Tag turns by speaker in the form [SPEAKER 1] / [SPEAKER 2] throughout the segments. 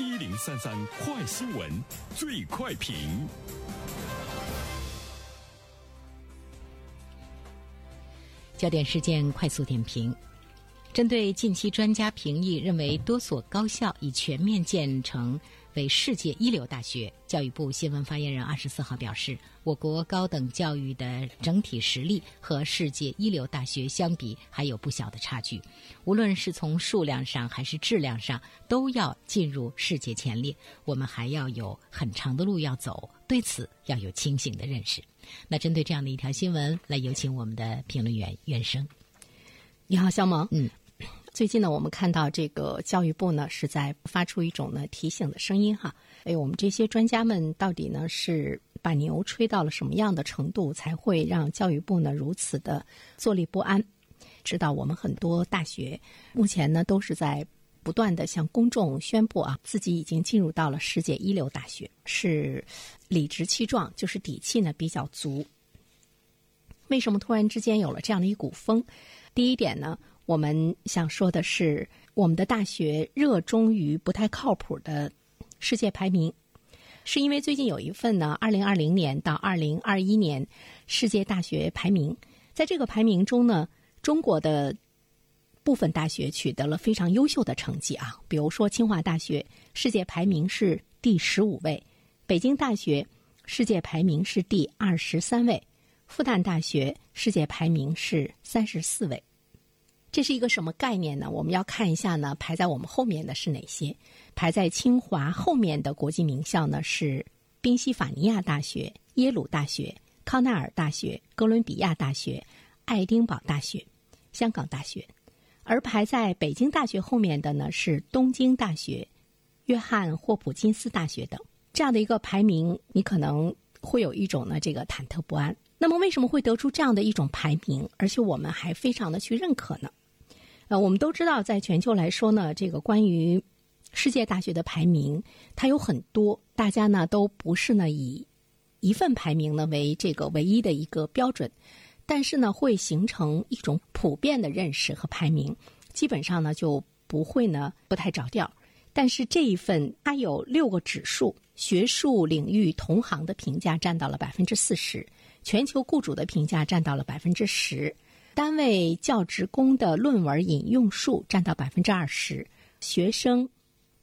[SPEAKER 1] 一零三三快新闻，最快评。
[SPEAKER 2] 焦点事件快速点评：针对近期专家评议认为多所高校已全面建成为世界一流大学，教育部新闻发言人二十四号表示，我国高等教育的整体实力和世界一流大学相比还有不小的差距，无论是从数量上还是质量上，都要进入世界前列，我们还要有很长的路要走，对此要有清醒的认识。那针对这样的一条新闻，来有请我们的评论员袁生。
[SPEAKER 3] 你好，肖萌。
[SPEAKER 2] 嗯，
[SPEAKER 3] 最近呢，我们看到这个教育部呢是在发出一种呢提醒的声音哈。哎，我们这些专家们到底呢是把牛吹到了什么样的程度，才会让教育部呢如此的坐立不安？知道我们很多大学目前呢都是在不断的向公众宣布啊，自己已经进入到了世界一流大学，是理直气壮，就是底气呢比较足。为什么突然之间有了这样的一股风？第一点呢，我们想说的是，我们的大学热衷于不太靠谱的世界排名，是因为最近有一份呢，二零二零年到二零二一年世界大学排名，在这个排名中呢，中国的部分大学取得了非常优秀的成绩啊，比如说清华大学世界排名是第十五位，北京大学世界排名是第二十三位。复旦大学世界排名是三十四位，这是一个什么概念呢？我们要看一下呢，排在我们后面的是哪些？排在清华后面的国际名校呢是宾夕法尼亚大学、耶鲁大学、康奈尔大学、哥伦比亚大学、爱丁堡大学、香港大学，而排在北京大学后面的呢是东京大学、约翰霍普金斯大学等。这样的一个排名，你可能会有一种呢这个忐忑不安。那么为什么会得出这样的一种排名，而且我们还非常的去认可呢？呃，我们都知道，在全球来说呢，这个关于世界大学的排名，它有很多，大家呢都不是呢以一份排名呢为这个唯一的一个标准，但是呢会形成一种普遍的认识和排名，基本上呢就不会呢不太着调。但是这一份它有六个指数，学术领域同行的评价占到了百分之四十。全球雇主的评价占到了百分之十，单位教职工的论文引用数占到百分之二十，学生、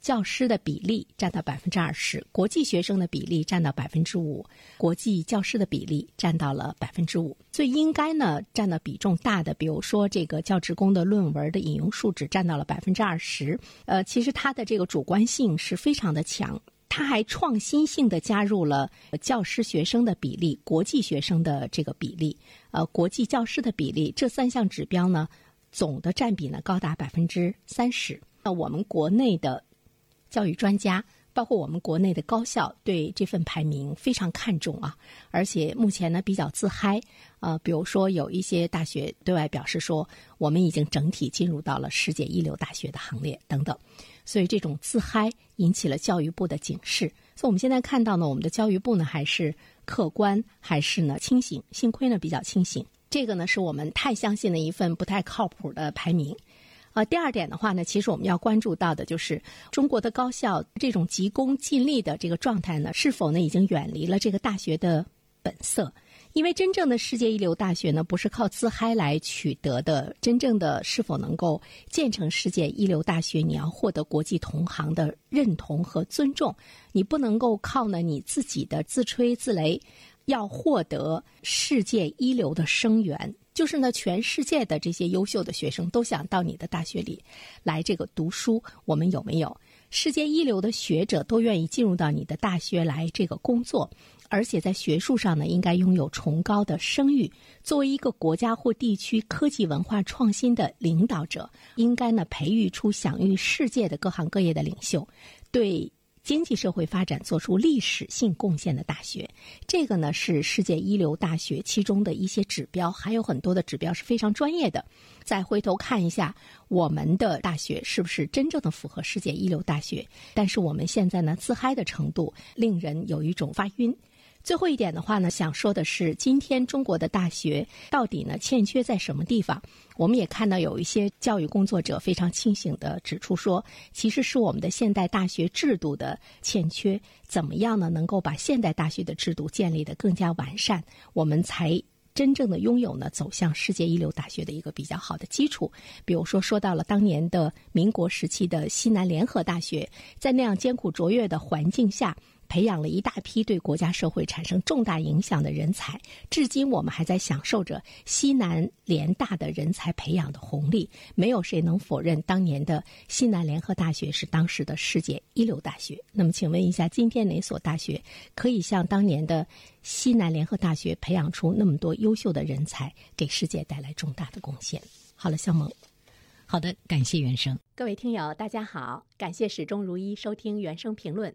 [SPEAKER 3] 教师的比例占到百分之二十，国际学生的比例占到百分之五，国际教师的比例占到了百分之五。最应该呢占的比重大的，比如说这个教职工的论文的引用数只占到了百分之二十，呃，其实它的这个主观性是非常的强。他还创新性的加入了教师学生的比例、国际学生的这个比例、呃国际教师的比例这三项指标呢，总的占比呢高达百分之三十。那我们国内的教育专家，包括我们国内的高校，对这份排名非常看重啊，而且目前呢比较自嗨啊，比如说有一些大学对外表示说，我们已经整体进入到了世界一流大学的行列等等。所以这种自嗨引起了教育部的警示。所以我们现在看到呢，我们的教育部呢还是客观，还是呢清醒。幸亏呢比较清醒。这个呢是我们太相信的一份不太靠谱的排名。呃，第二点的话呢，其实我们要关注到的就是中国的高校这种急功近利的这个状态呢，是否呢已经远离了这个大学的本色？因为真正的世界一流大学呢，不是靠自嗨来取得的。真正的是否能够建成世界一流大学，你要获得国际同行的认同和尊重。你不能够靠呢你自己的自吹自擂，要获得世界一流的生源。就是呢，全世界的这些优秀的学生都想到你的大学里来这个读书。我们有没有世界一流的学者都愿意进入到你的大学来这个工作？而且在学术上呢，应该拥有崇高的声誉。作为一个国家或地区科技文化创新的领导者，应该呢培育出享誉世界的各行各业的领袖，对经济社会发展做出历史性贡献的大学。这个呢是世界一流大学其中的一些指标，还有很多的指标是非常专业的。再回头看一下我们的大学是不是真正的符合世界一流大学？但是我们现在呢自嗨的程度令人有一种发晕。最后一点的话呢，想说的是，今天中国的大学到底呢欠缺在什么地方？我们也看到有一些教育工作者非常清醒地指出说，其实是我们的现代大学制度的欠缺。怎么样呢？能够把现代大学的制度建立得更加完善，我们才。真正的拥有呢，走向世界一流大学的一个比较好的基础。比如说，说到了当年的民国时期的西南联合大学，在那样艰苦卓越的环境下。培养了一大批对国家社会产生重大影响的人才，至今我们还在享受着西南联大的人才培养的红利。没有谁能否认，当年的西南联合大学是当时的世界一流大学。那么，请问一下，今天哪所大学可以像当年的西南联合大学培养出那么多优秀的人才，给世界带来重大的贡献？好了，向萌，
[SPEAKER 2] 好的，感谢原生。
[SPEAKER 3] 各位听友，大家好，感谢始终如一收听原声评论。